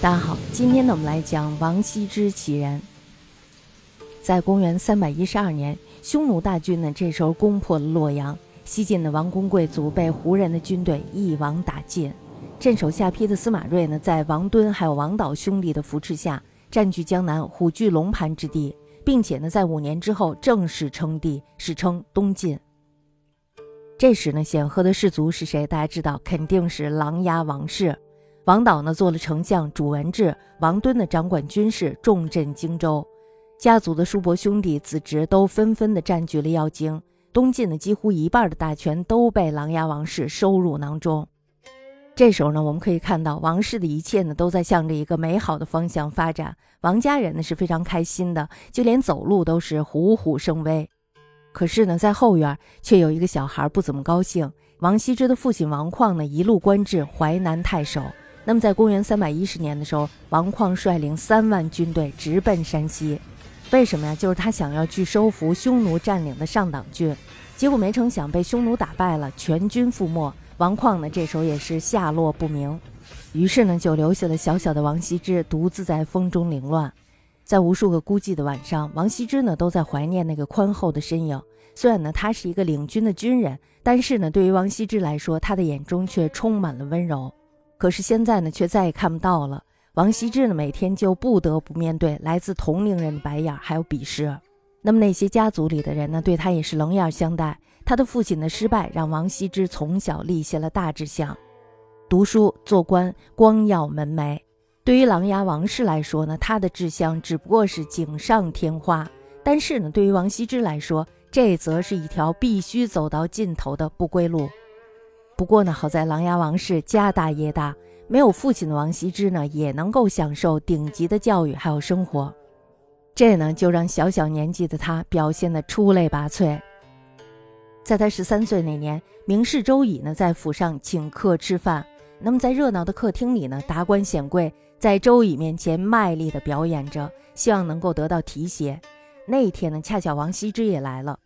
大家好，今天呢，我们来讲王羲之其人。在公元三百一十二年，匈奴大军呢，这时候攻破了洛阳，西晋的王公贵族被胡人的军队一网打尽。镇守下邳的司马睿呢，在王敦还有王导兄弟的扶持下，占据江南，虎踞龙盘之地，并且呢，在五年之后正式称帝，史称东晋。这时呢，显赫的氏族是谁？大家知道，肯定是琅琊王氏。王导呢做了丞相，主文治；王敦呢掌管军事，重镇荆州。家族的叔伯兄弟子侄都纷纷的占据了要京，东晋呢几乎一半的大权都被琅琊王氏收入囊中。这时候呢，我们可以看到王氏的一切呢都在向着一个美好的方向发展，王家人呢是非常开心的，就连走路都是虎虎生威。可是呢，在后院却有一个小孩不怎么高兴。王羲之的父亲王旷呢一路官至淮南太守。那么，在公元三百一十年的时候，王旷率领三万军队直奔山西，为什么呀？就是他想要去收服匈奴占领的上党郡，结果没成想被匈奴打败了，全军覆没。王旷呢，这时候也是下落不明，于是呢，就留下了小小的王羲之独自在风中凌乱。在无数个孤寂的晚上，王羲之呢，都在怀念那个宽厚的身影。虽然呢，他是一个领军的军人，但是呢，对于王羲之来说，他的眼中却充满了温柔。可是现在呢，却再也看不到了。王羲之呢，每天就不得不面对来自同龄人的白眼还有鄙视。那么那些家族里的人呢，对他也是冷眼相待。他的父亲的失败，让王羲之从小立下了大志向，读书做官，光耀门楣。对于琅琊王氏来说呢，他的志向只不过是锦上添花。但是呢，对于王羲之来说，这则是一条必须走到尽头的不归路。不过呢，好在琅琊王氏家大业大，没有父亲的王羲之呢，也能够享受顶级的教育还有生活。这呢，就让小小年纪的他表现得出类拔萃。在他十三岁那年，名士周乙呢在府上请客吃饭。那么在热闹的客厅里呢，达官显贵在周乙面前卖力地表演着，希望能够得到提携。那一天呢，恰巧王羲之也来了。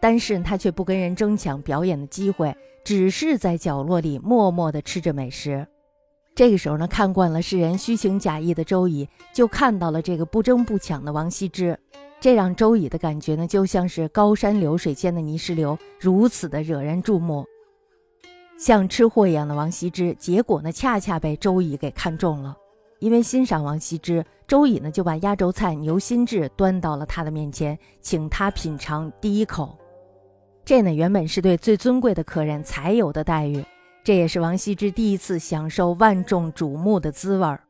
但是他却不跟人争抢表演的机会，只是在角落里默默地吃着美食。这个时候呢，看惯了世人虚情假意的周乙，就看到了这个不争不抢的王羲之，这让周乙的感觉呢，就像是高山流水间的泥石流，如此的惹人注目。像吃货一样的王羲之，结果呢，恰恰被周乙给看中了。因为欣赏王羲之，周乙呢就把压轴菜牛心炙端到了他的面前，请他品尝第一口。这呢，原本是对最尊贵的客人才有的待遇，这也是王羲之第一次享受万众瞩目的滋味儿。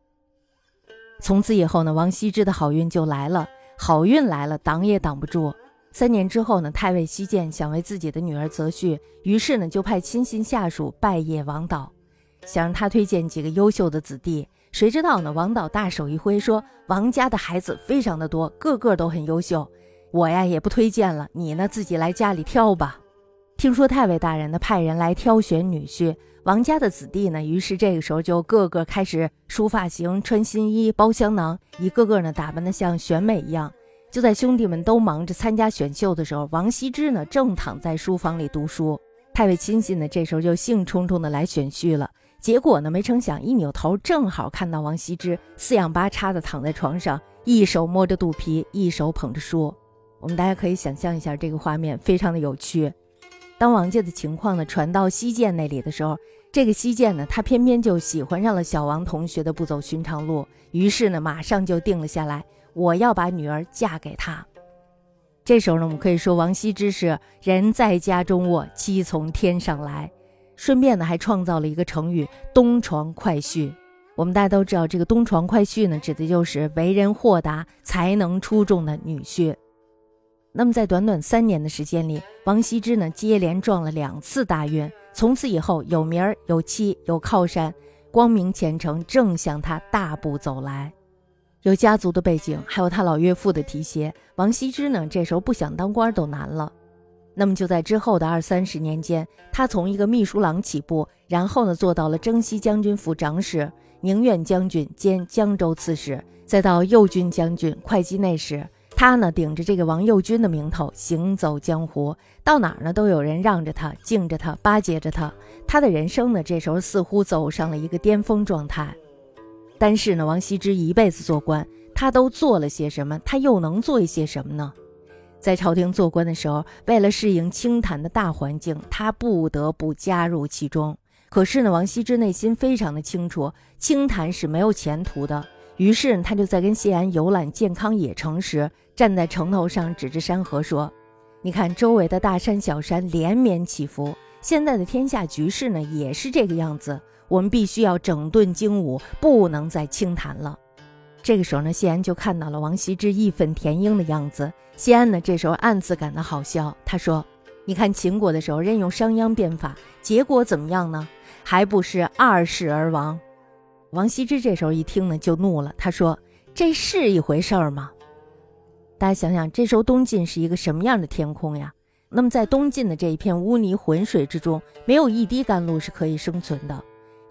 从此以后呢，王羲之的好运就来了，好运来了，挡也挡不住。三年之后呢，太尉西涧想为自己的女儿择婿，于是呢，就派亲信下属拜谒王导，想让他推荐几个优秀的子弟。谁知道呢？王导大手一挥，说：“王家的孩子非常的多，个个都很优秀。”我呀也不推荐了，你呢自己来家里挑吧。听说太尉大人呢派人来挑选女婿，王家的子弟呢，于是这个时候就个个开始梳发型、穿新衣、包香囊，一个个呢打扮的像选美一样。就在兄弟们都忙着参加选秀的时候，王羲之呢正躺在书房里读书。太尉亲信呢这时候就兴冲冲的来选婿了。结果呢没成想一扭头，正好看到王羲之四仰八叉的躺在床上，一手摸着肚皮，一手捧着书。我们大家可以想象一下这个画面，非常的有趣。当王家的情况呢传到西涧那里的时候，这个西涧呢，他偏偏就喜欢上了小王同学的不走寻常路，于是呢，马上就定了下来，我要把女儿嫁给他。这时候呢，我们可以说王羲之是人在家中卧，妻从天上来。顺便呢，还创造了一个成语“东床快婿”。我们大家都知道，这个“东床快婿”呢，指的就是为人豁达、才能出众的女婿。那么，在短短三年的时间里，王羲之呢接连撞了两次大运，从此以后有名儿、有妻、有靠山，光明前程正向他大步走来。有家族的背景，还有他老岳父的提携，王羲之呢这时候不想当官都难了。那么就在之后的二三十年间，他从一个秘书郎起步，然后呢做到了征西将军府长史、宁远将军兼江州刺史，再到右军将军、会稽内史。他呢，顶着这个王右军的名头行走江湖，到哪儿呢都有人让着他、敬着他、巴结着他。他的人生呢，这时候似乎走上了一个巅峰状态。但是呢，王羲之一辈子做官，他都做了些什么？他又能做一些什么呢？在朝廷做官的时候，为了适应清谈的大环境，他不得不加入其中。可是呢，王羲之内心非常的清楚，清谈是没有前途的。于是他就在跟谢安游览健康野城时，站在城头上，指着山河说：“你看周围的大山小山连绵起伏，现在的天下局势呢，也是这个样子。我们必须要整顿精武，不能再轻谈了。”这个时候呢，谢安就看到了王羲之义愤填膺的样子。谢安呢，这时候暗自感到好笑。他说：“你看秦国的时候任用商鞅变法，结果怎么样呢？还不是二世而亡。”王羲之这时候一听呢，就怒了。他说：“这是一回事儿吗？”大家想想，这时候东晋是一个什么样的天空呀？那么在东晋的这一片污泥浑水之中，没有一滴甘露是可以生存的，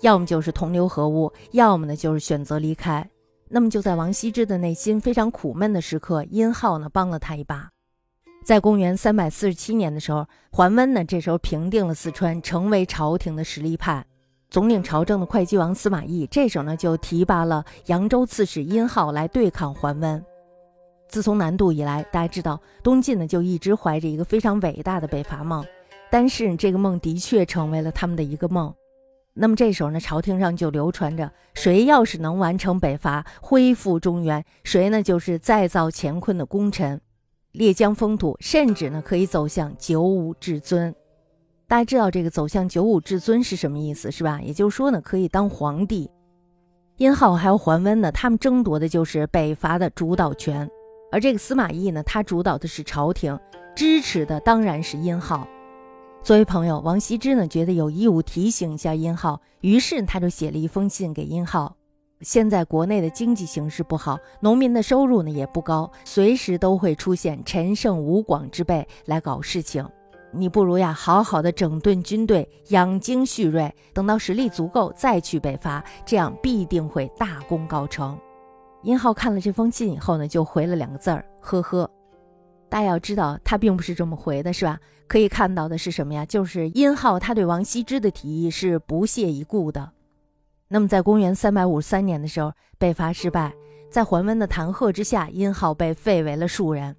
要么就是同流合污，要么呢就是选择离开。那么就在王羲之的内心非常苦闷的时刻，殷浩呢帮了他一把。在公元三百四十七年的时候，桓温呢这时候平定了四川，成为朝廷的实力派。总领朝政的会稽王司马懿这时候呢就提拔了扬州刺史殷浩来对抗桓温。自从南渡以来，大家知道东晋呢就一直怀着一个非常伟大的北伐梦，但是这个梦的确成为了他们的一个梦。那么这时候呢，朝廷上就流传着，谁要是能完成北伐，恢复中原，谁呢就是再造乾坤的功臣，列疆封土，甚至呢可以走向九五至尊。大家知道这个走向九五至尊是什么意思，是吧？也就是说呢，可以当皇帝。殷浩还有桓温呢，他们争夺的就是北伐的主导权，而这个司马懿呢，他主导的是朝廷，支持的当然是殷浩。作为朋友，王羲之呢觉得有义务提醒一下殷浩，于是他就写了一封信给殷浩。现在国内的经济形势不好，农民的收入呢也不高，随时都会出现陈胜吴广之辈来搞事情。你不如呀，好好的整顿军队，养精蓄锐，等到实力足够再去北伐，这样必定会大功告成。殷浩看了这封信以后呢，就回了两个字儿：呵呵。大家要知道，他并不是这么回的，是吧？可以看到的是什么呀？就是殷浩他对王羲之的提议是不屑一顾的。那么，在公元三百五十三年的时候，北伐失败，在桓温的弹劾之下，殷浩被废为了庶人。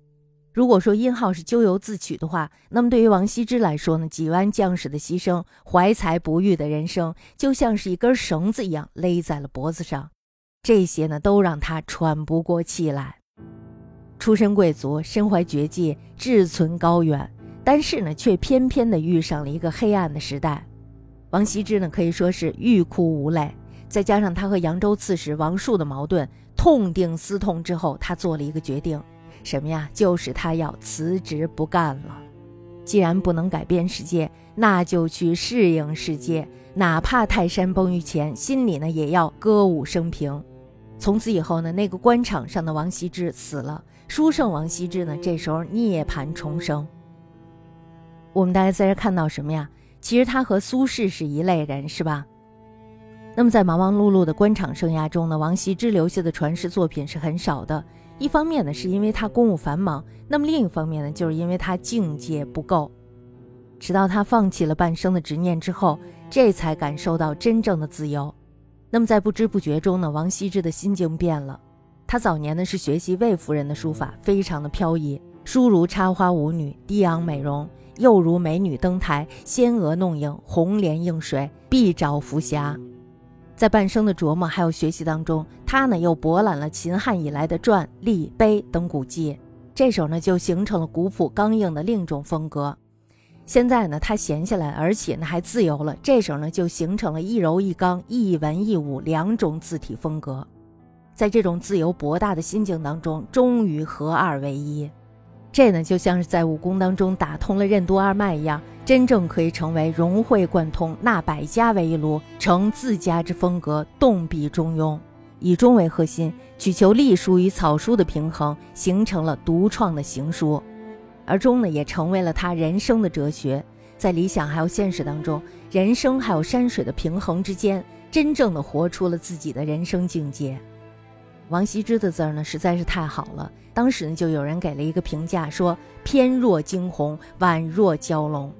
如果说殷浩是咎由自取的话，那么对于王羲之来说呢，几万将士的牺牲，怀才不遇的人生，就像是一根绳子一样勒在了脖子上，这些呢，都让他喘不过气来。出身贵族，身怀绝技，志存高远，但是呢，却偏偏的遇上了一个黑暗的时代。王羲之呢，可以说是欲哭无泪。再加上他和扬州刺史王树的矛盾，痛定思痛之后，他做了一个决定，什么呀？就是他要辞职不干了。既然不能改变世界，那就去适应世界，哪怕泰山崩于前，心里呢也要歌舞升平。从此以后呢，那个官场上的王羲之死了。书圣王羲之呢，这时候涅槃重生。我们大家在这看到什么呀？其实他和苏轼是一类人，是吧？那么在忙忙碌碌的官场生涯中呢，王羲之留下的传世作品是很少的。一方面呢，是因为他公务繁忙；那么另一方面呢，就是因为他境界不够。直到他放弃了半生的执念之后，这才感受到真正的自由。那么在不知不觉中呢，王羲之的心境变了。他早年呢是学习魏夫人的书法，非常的飘逸，书如插花舞女，低昂美容，又如美女登台，仙娥弄影，红莲映水，碧沼浮霞。在半生的琢磨还有学习当中，他呢又博览了秦汉以来的篆、隶、碑等古迹，这首呢就形成了古朴刚硬的另一种风格。现在呢他闲下来，而且呢还自由了，这时候呢就形成了一柔一刚、一文一武两种字体风格。在这种自由博大的心境当中，终于合二为一，这呢就像是在武功当中打通了任督二脉一样，真正可以成为融会贯通，纳百家为一炉，成自家之风格，动笔中庸，以中为核心，取求隶书与草书的平衡，形成了独创的行书，而中呢也成为了他人生的哲学，在理想还有现实当中，人生还有山水的平衡之间，真正的活出了自己的人生境界。王羲之的字儿呢实在是太好了，当时呢就有人给了一个评价，说翩若惊鸿，婉若蛟龙。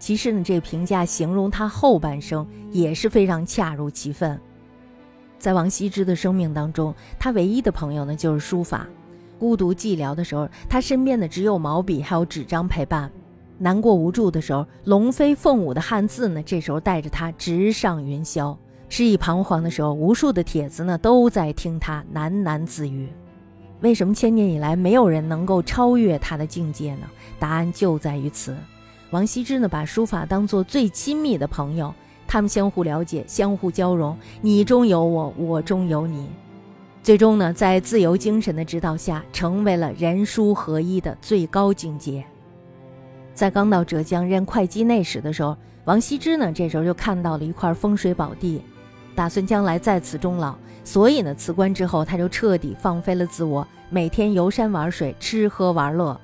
其实呢，这个评价形容他后半生也是非常恰如其分。在王羲之的生命当中，他唯一的朋友呢就是书法。孤独寂寥的时候，他身边的只有毛笔还有纸张陪伴；难过无助的时候，龙飞凤舞的汉字呢，这时候带着他直上云霄；失意彷徨的时候，无数的帖子呢都在听他喃喃自语。为什么千年以来没有人能够超越他的境界呢？答案就在于此。王羲之呢，把书法当做最亲密的朋友，他们相互了解，相互交融，你中有我，我中有你，最终呢，在自由精神的指导下，成为了人书合一的最高境界。在刚到浙江任会稽内史的时候，王羲之呢，这时候就看到了一块风水宝地，打算将来在此终老。所以呢，辞官之后，他就彻底放飞了自我，每天游山玩水，吃喝玩乐。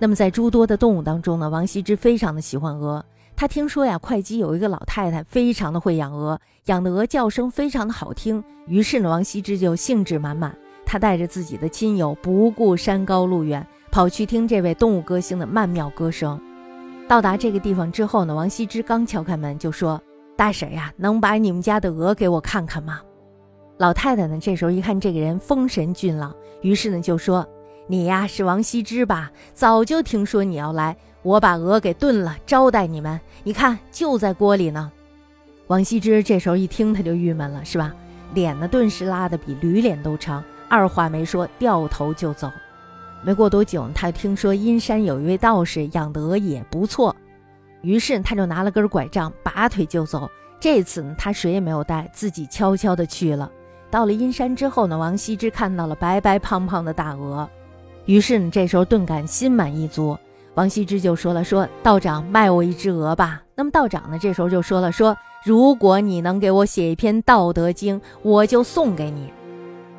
那么在诸多的动物当中呢，王羲之非常的喜欢鹅。他听说呀，会稽有一个老太太非常的会养鹅，养的鹅叫声非常的好听。于是呢，王羲之就兴致满满，他带着自己的亲友，不顾山高路远，跑去听这位动物歌星的曼妙歌声。到达这个地方之后呢，王羲之刚敲开门就说：“大婶呀，能把你们家的鹅给我看看吗？”老太太呢，这时候一看这个人风神俊朗，于是呢就说：“你呀是王羲之吧？早就听说你要来，我把鹅给炖了招待你们。你看就在锅里呢。”王羲之这时候一听他就郁闷了，是吧？脸呢顿时拉得比驴脸都长，二话没说掉头就走。没过多久，他听说阴山有一位道士养的鹅也不错，于是他就拿了根拐杖拔腿就走。这次呢，他谁也没有带，自己悄悄的去了。到了阴山之后呢，王羲之看到了白白胖胖的大鹅，于是呢，这时候顿感心满意足。王羲之就说了：“说道长卖我一只鹅吧。”那么道长呢，这时候就说了：“说如果你能给我写一篇《道德经》，我就送给你。”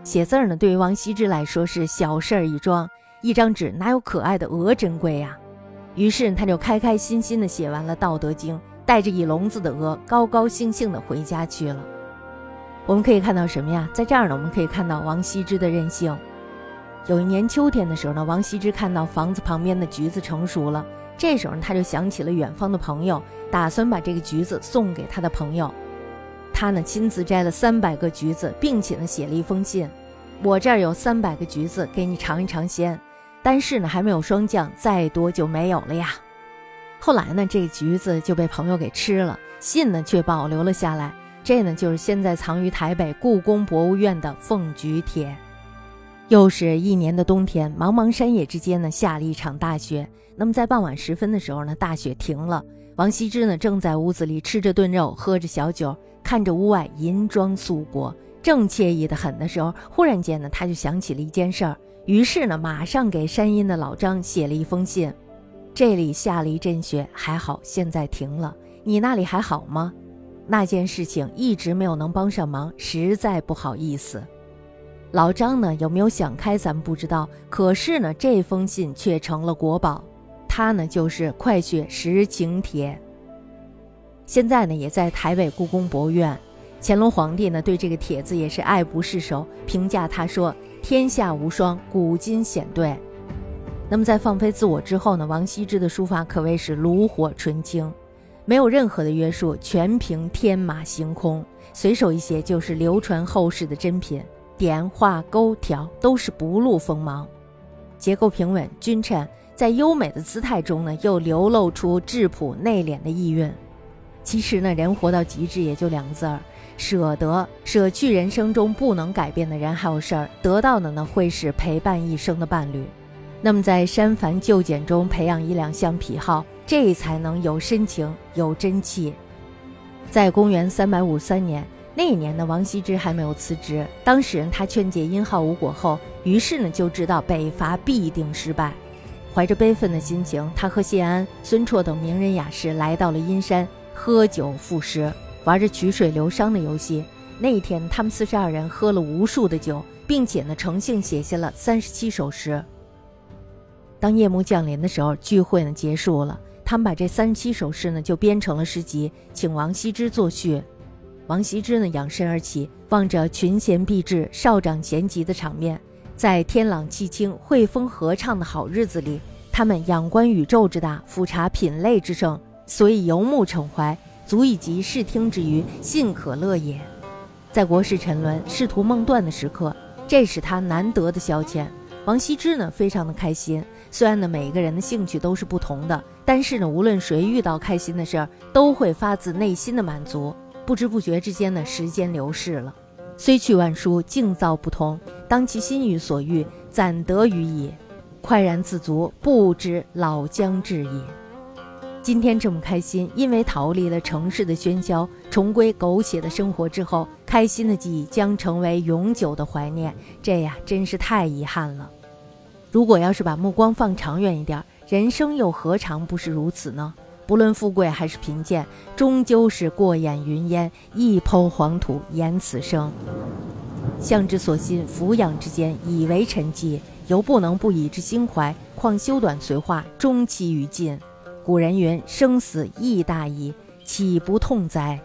写字儿呢，对于王羲之来说是小事儿一桩，一张纸哪有可爱的鹅珍贵呀？于是他就开开心心的写完了《道德经》，带着一笼子的鹅，高高兴兴的回家去了。我们可以看到什么呀？在这儿呢，我们可以看到王羲之的任性。有一年秋天的时候呢，王羲之看到房子旁边的橘子成熟了，这时候呢，他就想起了远方的朋友，打算把这个橘子送给他的朋友。他呢，亲自摘了三百个橘子，并且呢，写了一封信：“我这儿有三百个橘子，给你尝一尝鲜。但是呢，还没有霜降，再多就没有了呀。”后来呢，这橘子就被朋友给吃了，信呢却保留了下来。这呢，就是现在藏于台北故宫博物院的《凤菊帖》。又是一年的冬天，茫茫山野之间呢，下了一场大雪。那么在傍晚时分的时候呢，大雪停了。王羲之呢，正在屋子里吃着炖肉，喝着小酒，看着屋外银装素裹，正惬意的很的时候，忽然间呢，他就想起了一件事儿，于是呢，马上给山阴的老张写了一封信：“这里下了一阵雪，还好现在停了。你那里还好吗？”那件事情一直没有能帮上忙，实在不好意思。老张呢有没有想开，咱们不知道。可是呢，这封信却成了国宝。它呢就是《快雪时晴帖》，现在呢也在台北故宫博物院。乾隆皇帝呢对这个帖子也是爱不释手，评价他说：“天下无双，古今显对。”那么在放飞自我之后呢，王羲之的书法可谓是炉火纯青。没有任何的约束，全凭天马行空，随手一写就是流传后世的珍品。点画勾条都是不露锋芒，结构平稳均称，在优美的姿态中呢，又流露出质朴内敛的意蕴。其实呢，人活到极致也就两个字儿：舍得。舍去人生中不能改变的人还有事儿，得到的呢，会是陪伴一生的伴侣。那么在删繁就简中培养一两项癖好。这才能有深情有真气。在公元三百五三年那一年呢，王羲之还没有辞职。当时他劝解殷浩无果后，于是呢就知道北伐必定失败。怀着悲愤的心情，他和谢安、孙绰等名人雅士来到了阴山，喝酒赋诗，玩着曲水流觞的游戏。那一天，他们四十二人喝了无数的酒，并且呢诚信写下了三十七首诗。当夜幕降临的时候，聚会呢结束了。他们把这三十七首诗呢，就编成了诗集，请王羲之作序。王羲之呢，仰身而起，望着群贤毕至、少长咸集的场面，在天朗气清、惠风和畅的好日子里，他们仰观宇宙之大，俯察品类之盛，所以游目骋怀，足以及视听之娱，信可乐也。在国事沉沦、仕途梦断的时刻，这是他难得的消遣。王羲之呢，非常的开心。虽然呢，每一个人的兴趣都是不同的，但是呢，无论谁遇到开心的事儿，都会发自内心的满足。不知不觉之间呢，时间流逝了。虽去万殊，境造不同。当其心于所欲，暂得于矣，快然自足，不知老将至也。今天这么开心，因为逃离了城市的喧嚣，重归苟且的生活之后，开心的记忆将成为永久的怀念。这呀，真是太遗憾了。如果要是把目光放长远一点，人生又何尝不是如此呢？不论富贵还是贫贱，终究是过眼云烟，一抔黄土掩此生。向之所欣，俯仰之间，以为沉寂，犹不能不以之心怀。况修短随化，终期于尽。古人云：“生死亦大矣，岂不痛哉？”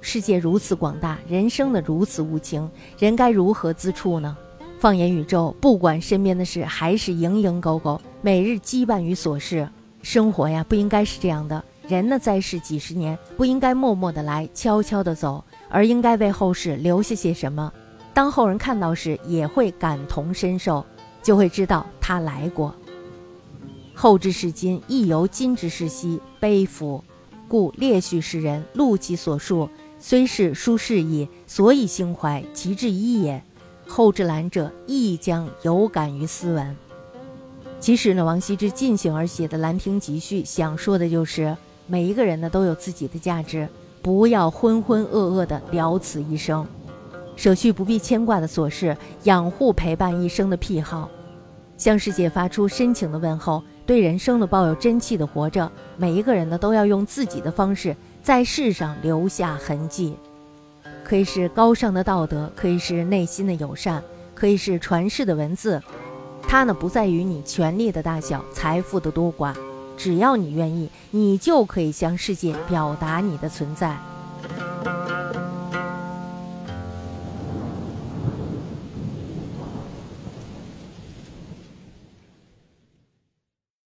世界如此广大，人生的如此无情，人该如何自处呢？放眼宇宙，不管身边的事还是蝇营狗苟，每日羁绊于琐事，生活呀，不应该是这样的。人呢，在世几十年，不应该默默的来，悄悄的走，而应该为后世留下些什么。当后人看到时，也会感同身受，就会知道他来过。后之视今，亦犹今之视昔，悲夫！故列叙世人，录其所述，虽是书事矣，所以兴怀，其志一也。后之览者，亦将有感于斯文。其实呢，王羲之尽兴而写的《兰亭集序》，想说的就是每一个人呢都有自己的价值，不要浑浑噩噩的了此一生，舍去不必牵挂的琐事，养护陪伴一生的癖好，向世界发出深情的问候。对人生的抱有真气的活着，每一个人呢都要用自己的方式在世上留下痕迹，可以是高尚的道德，可以是内心的友善，可以是传世的文字。它呢不在于你权力的大小、财富的多寡，只要你愿意，你就可以向世界表达你的存在。